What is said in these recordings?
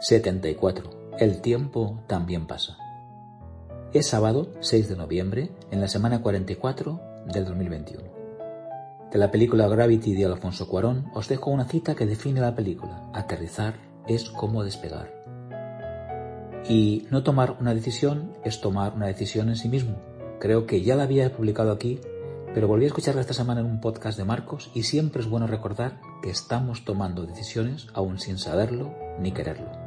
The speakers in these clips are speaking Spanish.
74. El tiempo también pasa. Es sábado 6 de noviembre, en la semana 44 del 2021. De la película Gravity de Alfonso Cuarón os dejo una cita que define la película. Aterrizar es como despegar. Y no tomar una decisión es tomar una decisión en sí mismo. Creo que ya la había publicado aquí, pero volví a escucharla esta semana en un podcast de Marcos y siempre es bueno recordar que estamos tomando decisiones aún sin saberlo ni quererlo.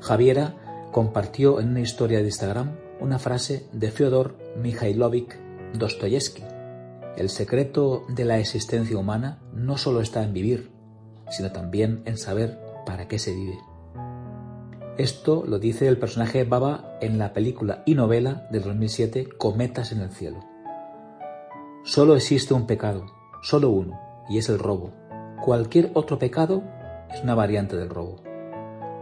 Javiera compartió en una historia de Instagram una frase de Fyodor Mikhailovich Dostoyevsky. El secreto de la existencia humana no solo está en vivir, sino también en saber para qué se vive. Esto lo dice el personaje Baba en la película y novela del 2007 Cometas en el cielo. Solo existe un pecado, solo uno, y es el robo. Cualquier otro pecado es una variante del robo.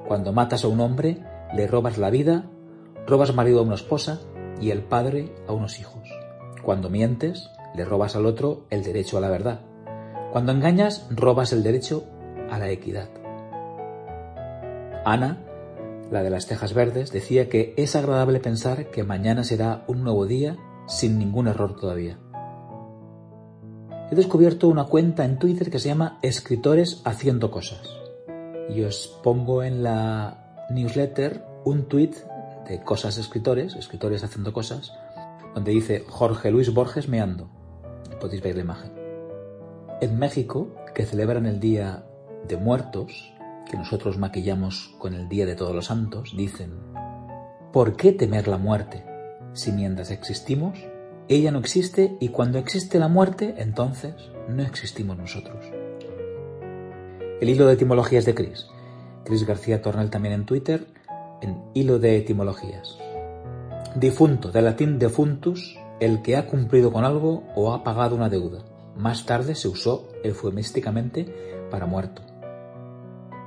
Cuando matas a un hombre, le robas la vida, robas marido a una esposa y el padre a unos hijos. Cuando mientes, le robas al otro el derecho a la verdad. Cuando engañas, robas el derecho a la equidad. Ana, la de las tejas verdes, decía que es agradable pensar que mañana será un nuevo día sin ningún error todavía. He descubierto una cuenta en Twitter que se llama Escritores Haciendo Cosas y os pongo en la newsletter un tweet de cosas escritores, escritores haciendo cosas, donde dice Jorge Luis Borges meando. Podéis ver la imagen. En México, que celebran el Día de Muertos, que nosotros maquillamos con el Día de Todos los Santos, dicen, ¿por qué temer la muerte? Si mientras existimos, ella no existe y cuando existe la muerte, entonces no existimos nosotros. El hilo de etimologías de Chris. Chris García Tornel también en Twitter, en hilo de etimologías. Difunto, de latín defuntus, el que ha cumplido con algo o ha pagado una deuda. Más tarde se usó eufemísticamente para muerto.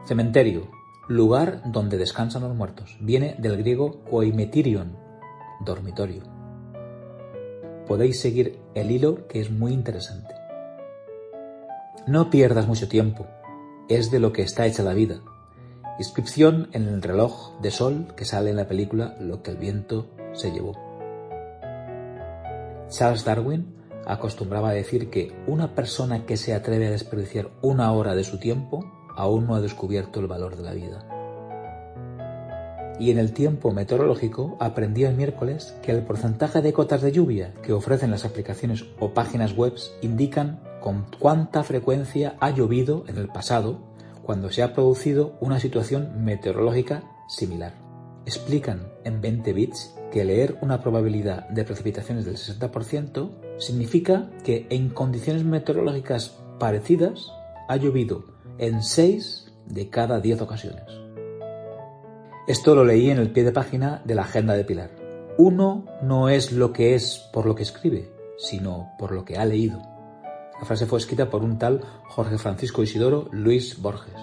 Cementerio, lugar donde descansan los muertos. Viene del griego koimetirion, dormitorio. Podéis seguir el hilo que es muy interesante. No pierdas mucho tiempo, es de lo que está hecha la vida. Inscripción en el reloj de sol que sale en la película Lo que el viento se llevó. Charles Darwin acostumbraba a decir que una persona que se atreve a desperdiciar una hora de su tiempo aún no ha descubierto el valor de la vida. Y en el tiempo meteorológico aprendí el miércoles que el porcentaje de cotas de lluvia que ofrecen las aplicaciones o páginas web indican con cuánta frecuencia ha llovido en el pasado cuando se ha producido una situación meteorológica similar. Explican en 20 bits que leer una probabilidad de precipitaciones del 60% significa que en condiciones meteorológicas parecidas ha llovido en 6 de cada 10 ocasiones. Esto lo leí en el pie de página de la agenda de Pilar. Uno no es lo que es por lo que escribe, sino por lo que ha leído. La frase fue escrita por un tal Jorge Francisco Isidoro Luis Borges.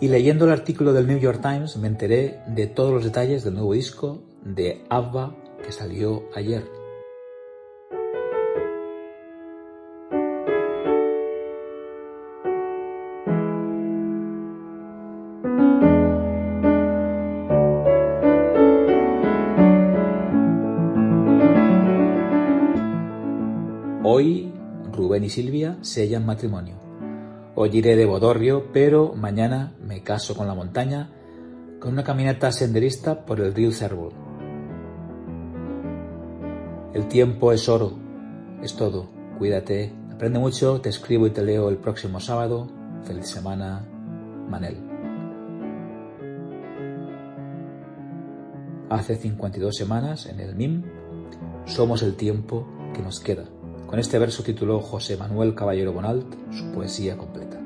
Y leyendo el artículo del New York Times me enteré de todos los detalles del nuevo disco de ABBA que salió ayer. Hoy Rubén y Silvia sellan matrimonio. Hoy iré de bodorrio, pero mañana me caso con la montaña con una caminata senderista por el río Cervo. El tiempo es oro, es todo. Cuídate, aprende mucho, te escribo y te leo el próximo sábado. Feliz semana, Manel. Hace 52 semanas, en el MIM, somos el tiempo que nos queda. Con este verso tituló José Manuel Caballero Bonalt su poesía completa.